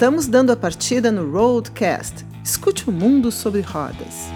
Estamos dando a partida no Roadcast. Escute o mundo sobre rodas.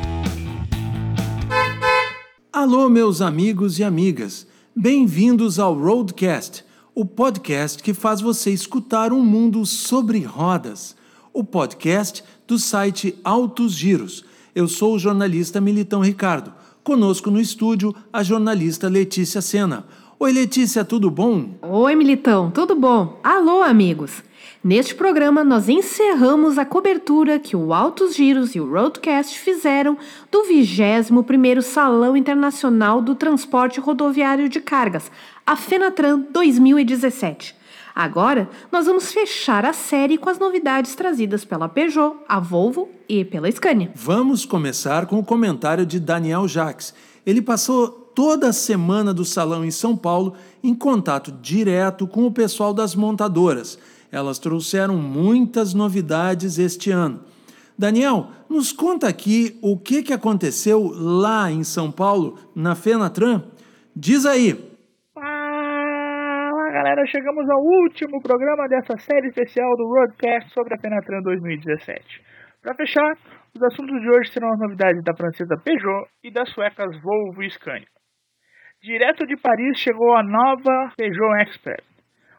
Alô, meus amigos e amigas. Bem-vindos ao Roadcast, o podcast que faz você escutar um mundo sobre rodas. O podcast do site Altos Giros. Eu sou o jornalista Militão Ricardo. Conosco no estúdio, a jornalista Letícia Sena. Oi, Letícia, tudo bom? Oi, Militão, tudo bom? Alô, amigos! Neste programa, nós encerramos a cobertura que o Altos Giros e o Roadcast fizeram do 21º Salão Internacional do Transporte Rodoviário de Cargas, a FENATRAN 2017. Agora, nós vamos fechar a série com as novidades trazidas pela Peugeot, a Volvo e pela Scania. Vamos começar com o comentário de Daniel Jacques. Ele passou toda a semana do salão em São Paulo em contato direto com o pessoal das montadoras elas trouxeram muitas novidades este ano. Daniel, nos conta aqui o que, que aconteceu lá em São Paulo, na Fenatran. Diz aí. Fala galera, chegamos ao último programa dessa série especial do Roadcast sobre a Fenatran 2017. Para fechar, os assuntos de hoje serão as novidades da francesa Peugeot e das suecas Volvo e Scania. Direto de Paris chegou a nova Peugeot Expert.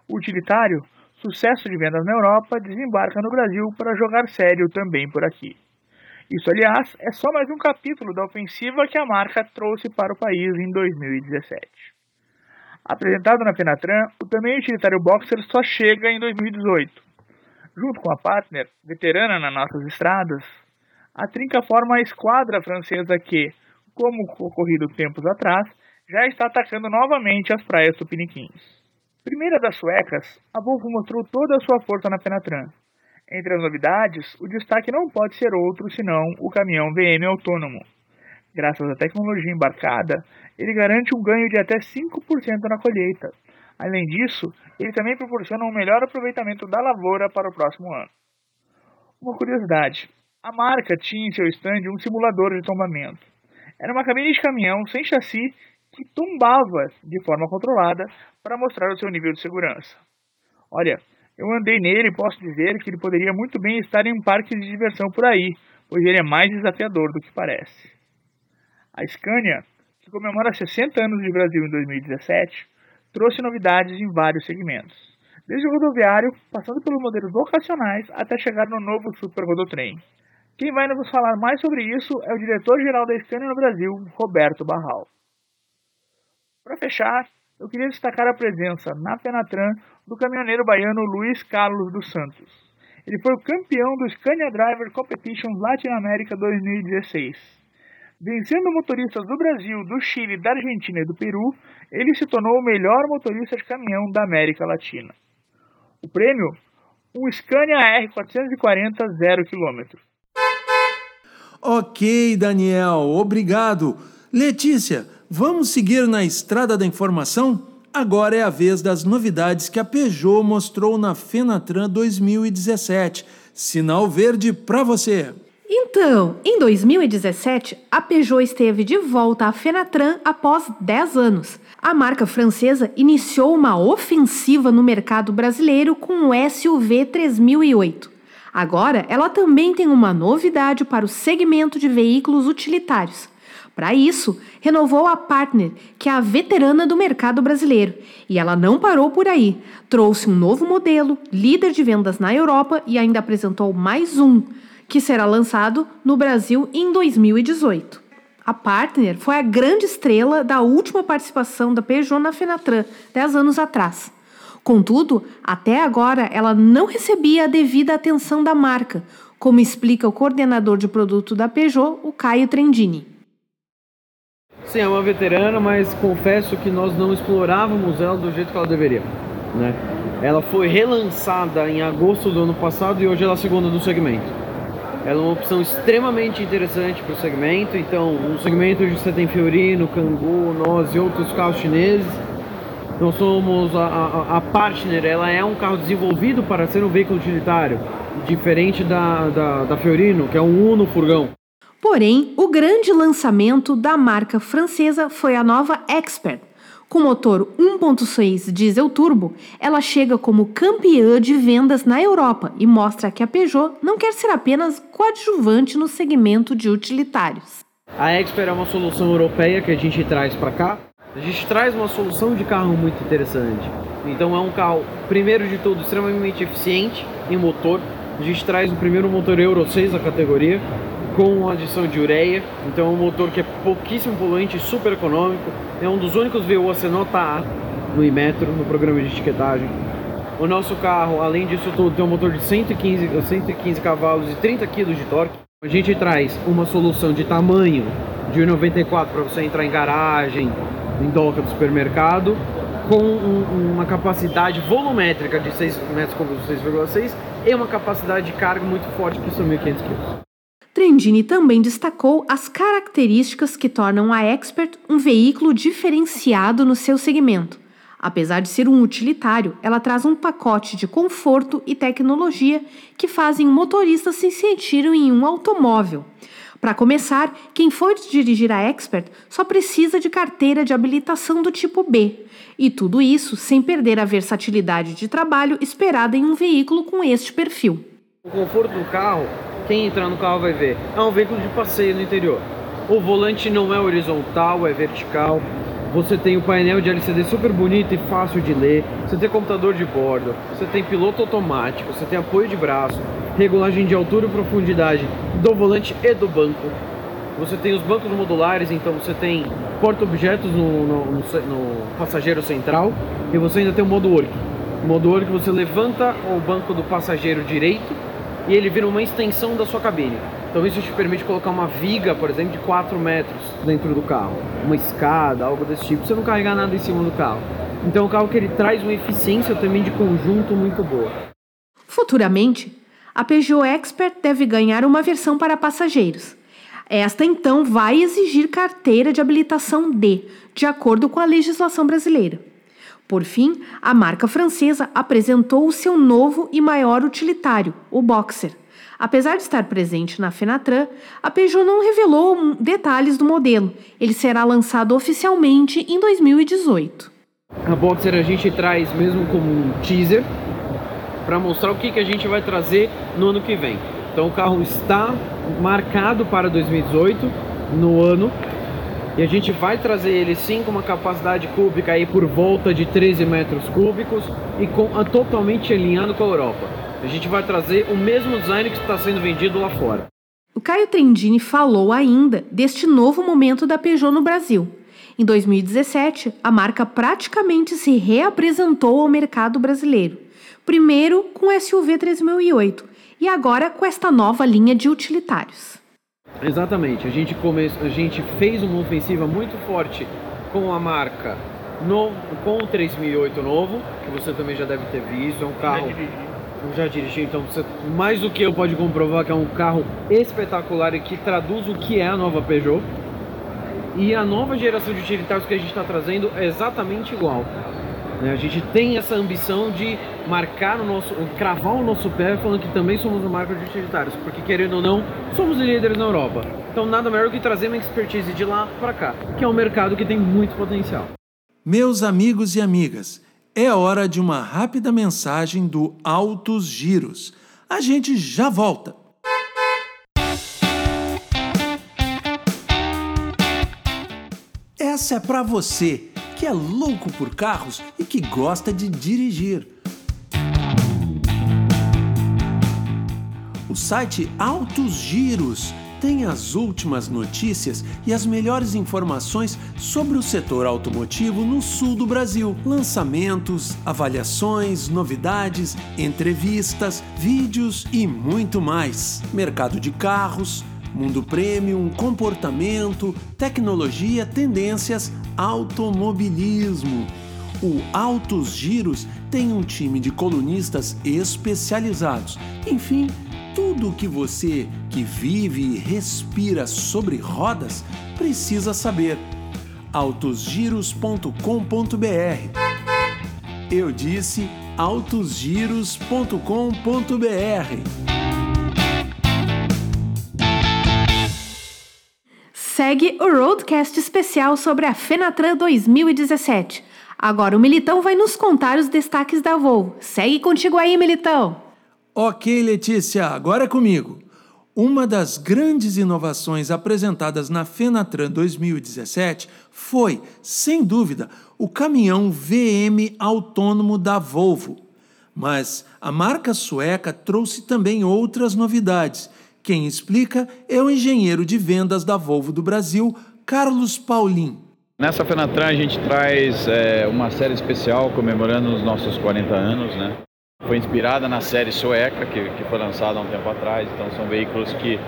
Utilitário sucesso de vendas na Europa, desembarca no Brasil para jogar sério também por aqui. Isso, aliás, é só mais um capítulo da ofensiva que a marca trouxe para o país em 2017. Apresentado na Penatran, o também utilitário Boxer só chega em 2018. Junto com a partner, veterana nas nossas estradas, a Trinca forma a esquadra francesa que, como ocorrido tempos atrás, já está atacando novamente as praias tupiniquins. Primeira das suecas, a Volvo mostrou toda a sua força na Penatran. Entre as novidades, o destaque não pode ser outro senão o caminhão VM autônomo. Graças à tecnologia embarcada, ele garante um ganho de até 5% na colheita. Além disso, ele também proporciona um melhor aproveitamento da lavoura para o próximo ano. Uma curiosidade: a marca tinha em seu stand um simulador de tombamento. Era uma cabine de caminhão sem chassi que tombava de forma controlada para mostrar o seu nível de segurança. Olha, eu andei nele e posso dizer que ele poderia muito bem estar em um parque de diversão por aí, pois ele é mais desafiador do que parece. A Scania, que comemora 60 anos de Brasil em 2017, trouxe novidades em vários segmentos, desde o rodoviário, passando pelos modelos vocacionais até chegar no novo Super Rodotrem. Quem vai nos falar mais sobre isso é o diretor-geral da Scania no Brasil, Roberto Barral. Para fechar, eu queria destacar a presença na Penatran do caminhoneiro baiano Luiz Carlos dos Santos. Ele foi o campeão do Scania Driver Competition Latinoamérica 2016. Vencendo motoristas do Brasil, do Chile, da Argentina e do Peru, ele se tornou o melhor motorista de caminhão da América Latina. O prêmio? Um Scania R440 0 km. Ok, Daniel, obrigado. Letícia, Vamos seguir na estrada da informação? Agora é a vez das novidades que a Peugeot mostrou na Fenatran 2017. Sinal verde para você. Então, em 2017, a Peugeot esteve de volta à Fenatran após 10 anos. A marca francesa iniciou uma ofensiva no mercado brasileiro com o SUV 3008. Agora, ela também tem uma novidade para o segmento de veículos utilitários para isso, renovou a Partner, que é a veterana do mercado brasileiro. E ela não parou por aí. Trouxe um novo modelo, líder de vendas na Europa e ainda apresentou mais um, que será lançado no Brasil em 2018. A Partner foi a grande estrela da última participação da Peugeot na Fenatran, 10 anos atrás. Contudo, até agora ela não recebia a devida atenção da marca, como explica o coordenador de produto da Peugeot, o Caio Trendini. É uma veterana, mas confesso que nós não explorávamos ela do jeito que ela deveria. Né? Ela foi relançada em agosto do ano passado e hoje ela é a segunda do segmento. Ela é uma opção extremamente interessante para o segmento. Então, um segmento onde você tem Fiorino, Kangoo, nós e outros carros chineses. Nós somos a, a, a, Partner, ela é um carro desenvolvido para ser um veículo utilitário, diferente da, da, da Fiorino, que é um Uno furgão. Porém, o grande lançamento da marca francesa foi a nova Expert, Com motor 1.6 diesel turbo, ela chega como campeã de vendas na Europa e mostra que a Peugeot não quer ser apenas coadjuvante no segmento de utilitários. A Expert é uma solução europeia que a gente traz para cá. A gente traz uma solução de carro muito interessante. Então é um carro, primeiro de tudo, extremamente eficiente em motor. A gente traz o primeiro motor Euro 6 da categoria, com adição de ureia. Então é um motor que é pouquíssimo poluente, super econômico. É um dos únicos VUAC nota A no Imetro, no programa de etiquetagem. O nosso carro, além disso tudo, tem um motor de 115, 115 cavalos e 30 kg de torque. A gente traz uma solução de tamanho de 1,94 para você entrar em garagem, em doca do supermercado, com um, uma capacidade volumétrica de 6 metros cúbicos 6,6 e uma capacidade de carga muito forte que são 1.500 kg. Trendini também destacou as características que tornam a Expert um veículo diferenciado no seu segmento. Apesar de ser um utilitário, ela traz um pacote de conforto e tecnologia que fazem motoristas se sentirem em um automóvel. Para começar, quem for dirigir a Expert só precisa de carteira de habilitação do tipo B, e tudo isso sem perder a versatilidade de trabalho esperada em um veículo com este perfil. O conforto do carro quem entrar no carro vai ver. É um veículo de passeio no interior. O volante não é horizontal, é vertical. Você tem o painel de LCD super bonito e fácil de ler. Você tem computador de bordo. Você tem piloto automático. Você tem apoio de braço. Regulagem de altura e profundidade do volante e do banco. Você tem os bancos modulares, então você tem porta-objetos no, no, no, no, passageiro central e você ainda tem o modo work. O modo work você levanta o banco do passageiro direito e ele vira uma extensão da sua cabine. Então isso te permite colocar uma viga, por exemplo, de 4 metros dentro do carro, uma escada, algo desse tipo, você não carregar nada em cima do carro. Então é um carro que ele traz uma eficiência também de conjunto muito boa. Futuramente, a Peugeot Expert deve ganhar uma versão para passageiros. Esta então vai exigir carteira de habilitação D, de acordo com a legislação brasileira. Por fim, a marca francesa apresentou o seu novo e maior utilitário, o Boxer. Apesar de estar presente na Fenatran, a Peugeot não revelou detalhes do modelo. Ele será lançado oficialmente em 2018. A Boxer a gente traz mesmo como um teaser para mostrar o que, que a gente vai trazer no ano que vem. Então o carro está marcado para 2018 no ano e a gente vai trazer ele sim com uma capacidade cúbica aí por volta de 13 metros cúbicos e com, totalmente alinhado com a Europa. A gente vai trazer o mesmo design que está sendo vendido lá fora. O Caio Trendini falou ainda deste novo momento da Peugeot no Brasil. Em 2017, a marca praticamente se reapresentou ao mercado brasileiro. Primeiro com o SUV 3008 e agora com esta nova linha de utilitários. Exatamente, a gente, come... a gente fez uma ofensiva muito forte com a marca no... com o 3008 novo, que você também já deve ter visto, é um carro... Já dirigi, então você, mais do que eu pode comprovar que é um carro espetacular e que traduz o que é a nova Peugeot. E a nova geração de utilitários que a gente está trazendo é exatamente igual. Né? A gente tem essa ambição de marcar o nosso, cravar o nosso pé falando que também somos uma marca de utilitários, porque querendo ou não, somos líderes na Europa. Então nada melhor que trazer uma expertise de lá para cá, que é um mercado que tem muito potencial. Meus amigos e amigas, é hora de uma rápida mensagem do Altos Giros. A gente já volta. Essa é para você que é louco por carros e que gosta de dirigir. O site Altos Giros tem as últimas notícias e as melhores informações sobre o setor automotivo no sul do Brasil. Lançamentos, avaliações, novidades, entrevistas, vídeos e muito mais. Mercado de carros, mundo premium, comportamento, tecnologia, tendências, automobilismo. O Altos Giros tem um time de colunistas especializados. Enfim, tudo o que você que vive e respira sobre rodas precisa saber. autosgiros.com.br Eu disse autosgiros.com.br segue o Roadcast especial sobre a Fenatran 2017. Agora o Militão vai nos contar os destaques da Volvo. Segue contigo aí, Militão. Ok, Letícia, agora é comigo. Uma das grandes inovações apresentadas na Fenatran 2017 foi, sem dúvida, o caminhão VM autônomo da Volvo. Mas a marca sueca trouxe também outras novidades. Quem explica é o engenheiro de vendas da Volvo do Brasil, Carlos Paulin. Nessa Fenatran a gente traz é, uma série especial comemorando os nossos 40 anos, né? Foi inspirada na série sueca, que, que foi lançada há um tempo atrás. Então, são veículos que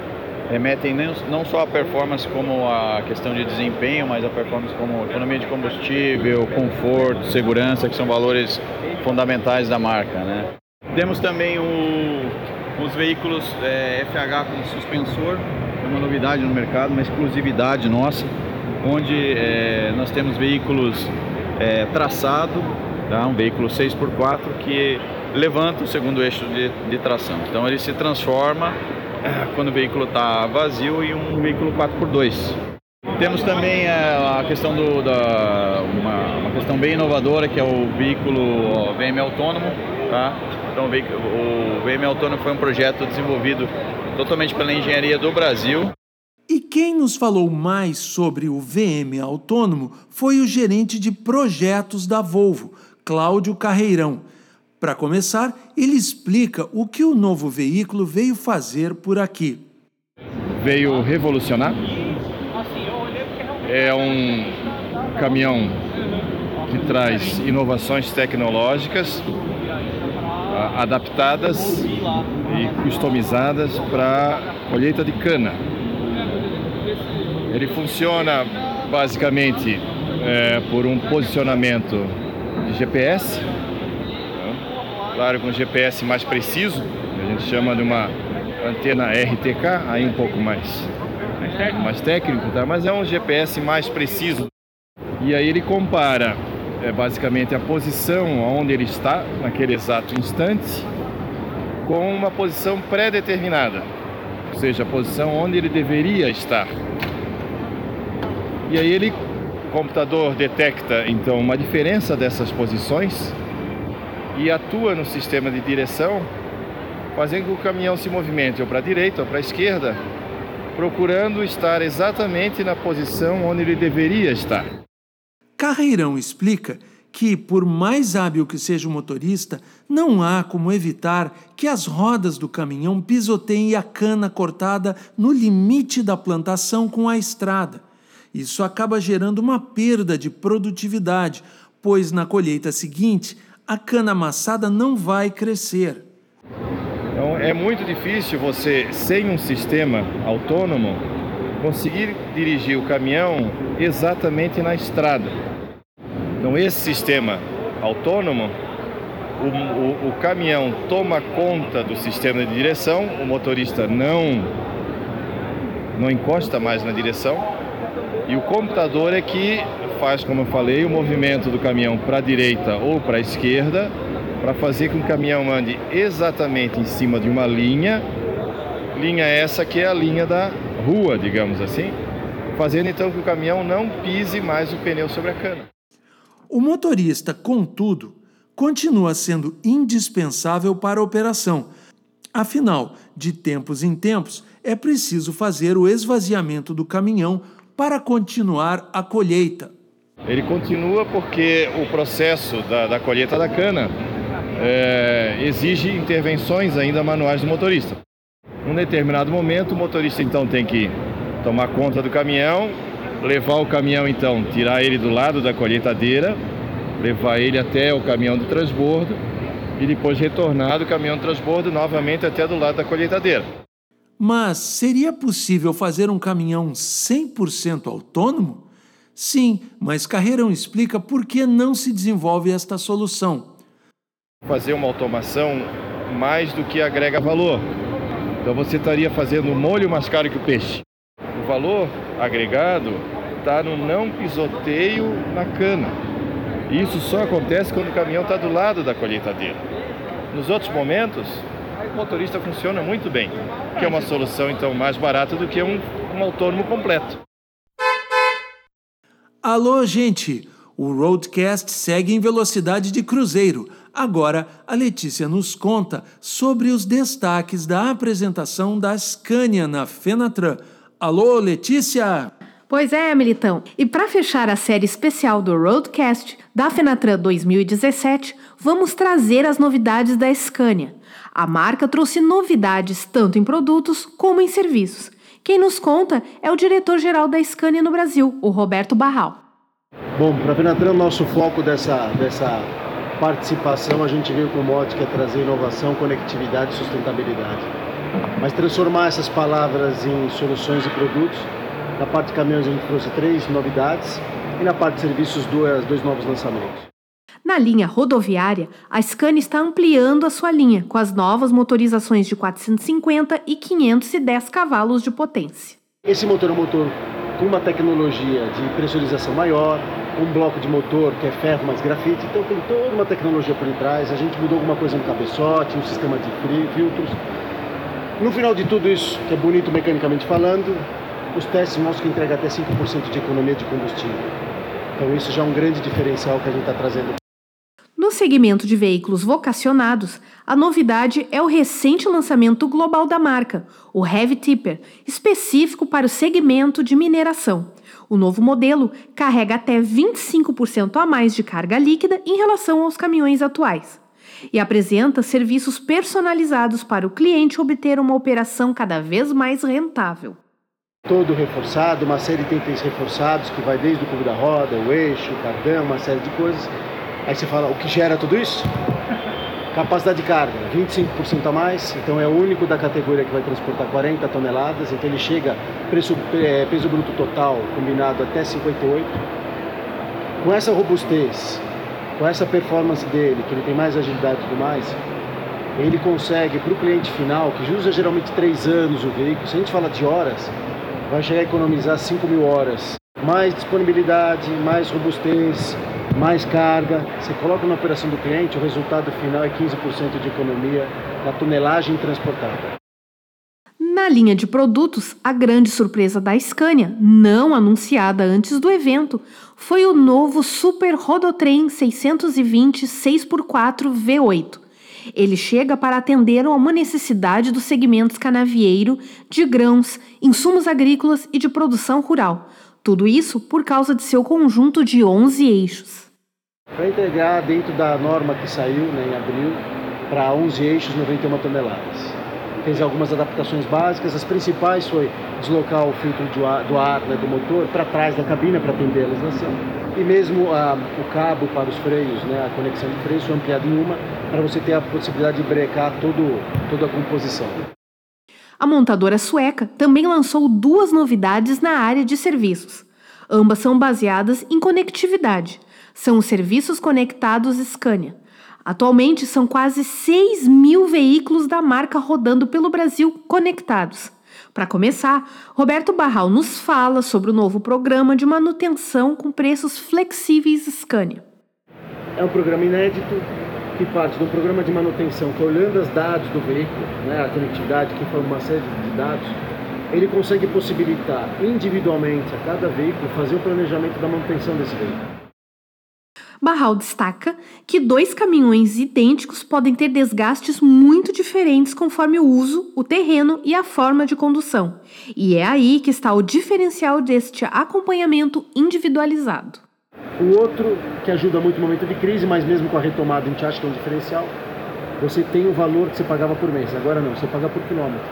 remetem não só a performance como a questão de desempenho, mas a performance como economia de combustível, conforto, segurança, que são valores fundamentais da marca. Né? Temos também o, os veículos é, FH com suspensor, é uma novidade no mercado, uma exclusividade nossa, onde é, nós temos veículos é, traçado, tá? um veículo 6x4 que levanta o segundo eixo de, de tração. Então ele se transforma é, quando o veículo está vazio em um veículo 4x2. Temos também é, a questão do, da, uma, uma, questão bem inovadora que é o veículo VM autônomo. Tá? Então o, veículo, o VM autônomo foi um projeto desenvolvido totalmente pela engenharia do Brasil. E quem nos falou mais sobre o VM autônomo foi o gerente de projetos da Volvo, Cláudio Carreirão. Para começar, ele explica o que o novo veículo veio fazer por aqui. Veio revolucionar. É um caminhão que traz inovações tecnológicas adaptadas e customizadas para colheita de cana. Ele funciona basicamente é, por um posicionamento de GPS claro, com GPS mais preciso, a gente chama de uma antena RTK, aí um pouco mais, mais técnico, tá? mas é um GPS mais preciso. E aí ele compara é, basicamente a posição onde ele está naquele exato instante com uma posição pré-determinada, ou seja, a posição onde ele deveria estar. E aí ele, o computador detecta então uma diferença dessas posições e atua no sistema de direção, fazendo com que o caminhão se movimente ou para a direita ou para a esquerda, procurando estar exatamente na posição onde ele deveria estar. Carreirão explica que, por mais hábil que seja o motorista, não há como evitar que as rodas do caminhão pisoteiem a cana cortada no limite da plantação com a estrada. Isso acaba gerando uma perda de produtividade, pois na colheita seguinte a cana amassada não vai crescer. Então é muito difícil você, sem um sistema autônomo, conseguir dirigir o caminhão exatamente na estrada. Então esse sistema autônomo, o, o, o caminhão toma conta do sistema de direção, o motorista não não encosta mais na direção e o computador é que faz, como eu falei, o movimento do caminhão para a direita ou para a esquerda, para fazer com que o caminhão ande exatamente em cima de uma linha, linha essa que é a linha da rua, digamos assim, fazendo então que o caminhão não pise mais o pneu sobre a cana. O motorista, contudo, continua sendo indispensável para a operação. Afinal, de tempos em tempos, é preciso fazer o esvaziamento do caminhão para continuar a colheita. Ele continua porque o processo da, da colheita da cana é, exige intervenções ainda manuais do motorista. Num determinado momento, o motorista então tem que tomar conta do caminhão, levar o caminhão então, tirar ele do lado da colheitadeira, levar ele até o caminhão de transbordo e depois retornar do caminhão de transbordo novamente até do lado da colheitadeira. Mas seria possível fazer um caminhão 100% autônomo? Sim, mas Carreirão explica por que não se desenvolve esta solução. Fazer uma automação mais do que agrega valor. Então você estaria fazendo molho mais caro que o peixe. O valor agregado está no não pisoteio na cana. Isso só acontece quando o caminhão está do lado da colheitadeira. Nos outros momentos, o motorista funciona muito bem, que é uma solução então mais barata do que um, um autônomo completo. Alô, gente! O Roadcast segue em velocidade de cruzeiro. Agora, a Letícia nos conta sobre os destaques da apresentação da Scania na Fenatran. Alô, Letícia! Pois é, Militão. E para fechar a série especial do Roadcast da Fenatran 2017, vamos trazer as novidades da Scania. A marca trouxe novidades tanto em produtos como em serviços. Quem nos conta é o diretor-geral da Scania no Brasil, o Roberto Barral. Bom, para a Penatran, nosso foco dessa, dessa participação, a gente veio com o mote que é trazer inovação, conectividade e sustentabilidade. Mas transformar essas palavras em soluções e produtos. Na parte de caminhões a gente trouxe três novidades e na parte de serviços dois, dois novos lançamentos. Na linha rodoviária, a Scania está ampliando a sua linha com as novas motorizações de 450 e 510 cavalos de potência. Esse motor é um motor com uma tecnologia de pressurização maior, um bloco de motor que é ferro mais grafite, então tem toda uma tecnologia por trás. A gente mudou alguma coisa no cabeçote, um sistema de filtros. No final de tudo isso, que é bonito mecanicamente falando, os testes mostram que entrega até 5% de economia de combustível. Então isso já é um grande diferencial que a gente está trazendo no segmento de veículos vocacionados, a novidade é o recente lançamento global da marca, o Heavy Tipper, específico para o segmento de mineração. O novo modelo carrega até 25% a mais de carga líquida em relação aos caminhões atuais e apresenta serviços personalizados para o cliente obter uma operação cada vez mais rentável. Todo reforçado, uma série de itens reforçados que vai desde o cubo da roda, o eixo, o cardão, uma série de coisas Aí você fala, o que gera tudo isso? Capacidade de carga, 25% a mais, então é o único da categoria que vai transportar 40 toneladas, então ele chega preço, é, peso bruto total combinado até 58. Com essa robustez, com essa performance dele, que ele tem mais agilidade e tudo mais, ele consegue para o cliente final, que usa geralmente 3 anos o veículo, se a gente fala de horas, vai chegar a economizar 5 mil horas. Mais disponibilidade, mais robustez, mais carga, você coloca na operação do cliente, o resultado final é 15% de economia da tonelagem transportada. Na linha de produtos, a grande surpresa da Scania, não anunciada antes do evento, foi o novo Super Rodotrem 620 6x4 V8. Ele chega para atender a uma necessidade do segmento escanavieiro, de grãos, insumos agrícolas e de produção rural. Tudo isso por causa de seu conjunto de 11 eixos para integrar dentro da norma que saiu né, em abril para 11 eixos 91 toneladas. Fez algumas adaptações básicas, as principais foi deslocar o filtro do ar, do, ar, né, do motor para trás da cabina para atender a legislação e mesmo a, o cabo para os freios, né, a conexão de freios foi ampliada em uma para você ter a possibilidade de brecar todo, toda a composição. A montadora sueca também lançou duas novidades na área de serviços. Ambas são baseadas em conectividade são os serviços conectados Scania. Atualmente são quase 6 mil veículos da marca rodando pelo Brasil conectados. Para começar, Roberto Barral nos fala sobre o novo programa de manutenção com preços flexíveis Scania. É um programa inédito que parte um programa de manutenção que, olhando os dados do veículo, né, a conectividade, que informa uma série de dados, ele consegue possibilitar individualmente a cada veículo fazer o planejamento da manutenção desse veículo. Barral destaca que dois caminhões idênticos podem ter desgastes muito diferentes conforme o uso, o terreno e a forma de condução. E é aí que está o diferencial deste acompanhamento individualizado. O outro que ajuda muito no momento de crise, mas mesmo com a retomada a gente acha que é um diferencial, você tem o valor que você pagava por mês. Agora não, você paga por quilômetro.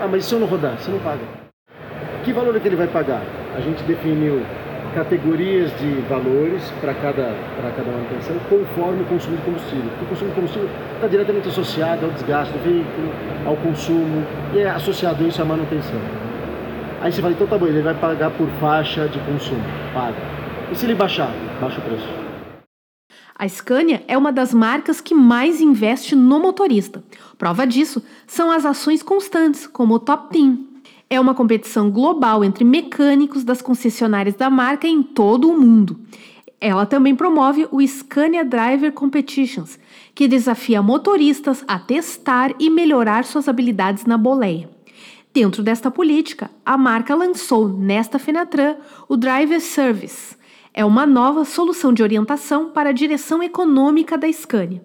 Ah, mas se eu não rodar, você não paga. Que valor é que ele vai pagar? A gente definiu categorias de valores para cada, para cada manutenção conforme o consumo de combustível. Porque o consumo de combustível está diretamente associado ao desgaste do veículo, ao consumo e é associado isso à manutenção. Aí você fala, então tá bom, ele vai pagar por faixa de consumo, paga. E se ele baixar, baixa o preço. A Scania é uma das marcas que mais investe no motorista. Prova disso são as ações constantes, como o Top Team, é uma competição global entre mecânicos das concessionárias da marca em todo o mundo. Ela também promove o Scania Driver Competitions, que desafia motoristas a testar e melhorar suas habilidades na boleia. Dentro desta política, a marca lançou nesta Fenatran o Driver Service, é uma nova solução de orientação para a direção econômica da Scania.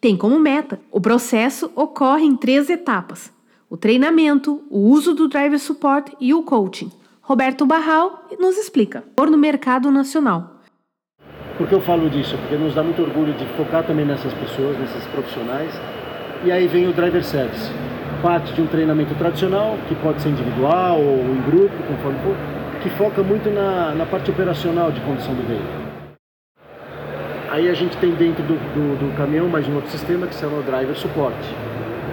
Tem como meta o processo ocorre em três etapas: o treinamento, o uso do driver support e o coaching. Roberto Barral nos explica. No mercado nacional. Por que eu falo disso? Porque nos dá muito orgulho de focar também nessas pessoas, nesses profissionais. E aí vem o driver service. Parte de um treinamento tradicional, que pode ser individual ou em grupo, conforme for, que foca muito na, na parte operacional de condução do veículo. Aí a gente tem dentro do, do, do caminhão mais um outro sistema que se chama o Driver Support.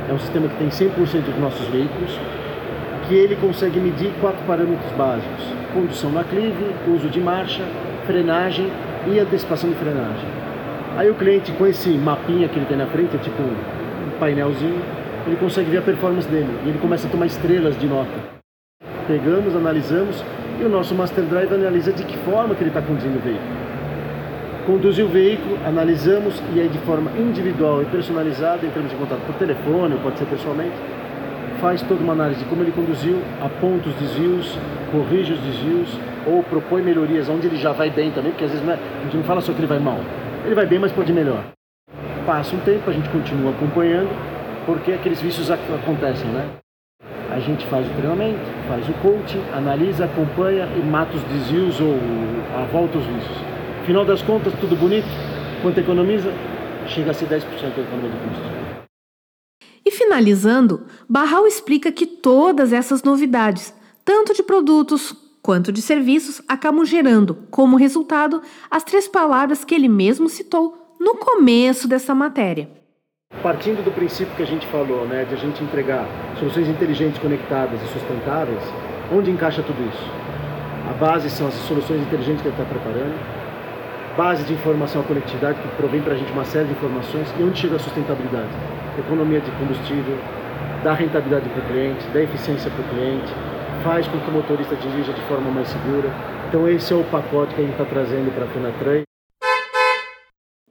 É um sistema que tem 100% dos nossos veículos, que ele consegue medir quatro parâmetros básicos: condução na clive, uso de marcha, frenagem e antecipação de frenagem. Aí o cliente com esse mapinha que ele tem na frente, é tipo um painelzinho, ele consegue ver a performance dele e ele começa a tomar estrelas de nota. Pegamos, analisamos e o nosso Master Drive analisa de que forma que ele está conduzindo o veículo. Conduzir o veículo, analisamos e aí de forma individual e personalizada, em termos de contato por telefone pode ser pessoalmente, faz toda uma análise de como ele conduziu, aponta os desvios, corrige os desvios ou propõe melhorias onde ele já vai bem também, porque às vezes não é, a gente não fala só que ele vai mal. Ele vai bem, mas pode melhor. Passa um tempo, a gente continua acompanhando, porque aqueles vícios acontecem, né? A gente faz o treinamento, faz o coaching, analisa, acompanha e mata os desvios ou volta os vícios. Final das contas, tudo bonito. Quanto economiza? Chega a ser 10% da economia de combustível. E finalizando, Barral explica que todas essas novidades, tanto de produtos quanto de serviços, acabam gerando, como resultado, as três palavras que ele mesmo citou no começo dessa matéria. Partindo do princípio que a gente falou, né, de a gente entregar soluções inteligentes, conectadas e sustentáveis, onde encaixa tudo isso? A base são as soluções inteligentes que ele está preparando, base de informação à conectividade, que provém para a gente uma série de informações, e onde chega a sustentabilidade? Economia de combustível, dá rentabilidade para o cliente, dá eficiência para o cliente, faz com que o motorista dirija de forma mais segura. Então esse é o pacote que a gente está trazendo para a Fenatran.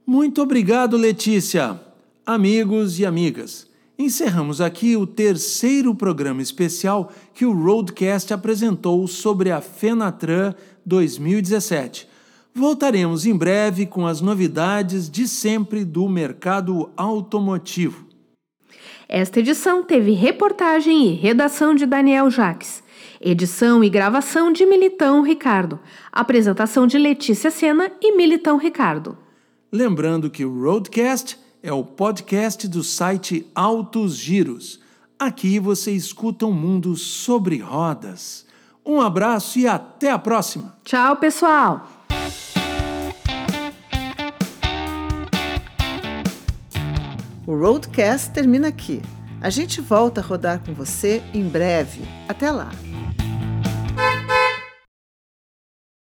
Muito obrigado, Letícia. Amigos e amigas, encerramos aqui o terceiro programa especial que o Roadcast apresentou sobre a Fenatran 2017. Voltaremos em breve com as novidades de sempre do mercado automotivo. Esta edição teve reportagem e redação de Daniel Jaques, edição e gravação de Militão Ricardo, apresentação de Letícia Sena e Militão Ricardo. Lembrando que o Roadcast é o podcast do site Altos Giros. Aqui você escuta um mundo sobre rodas. Um abraço e até a próxima. Tchau, pessoal! O Roadcast termina aqui. A gente volta a rodar com você em breve. Até lá!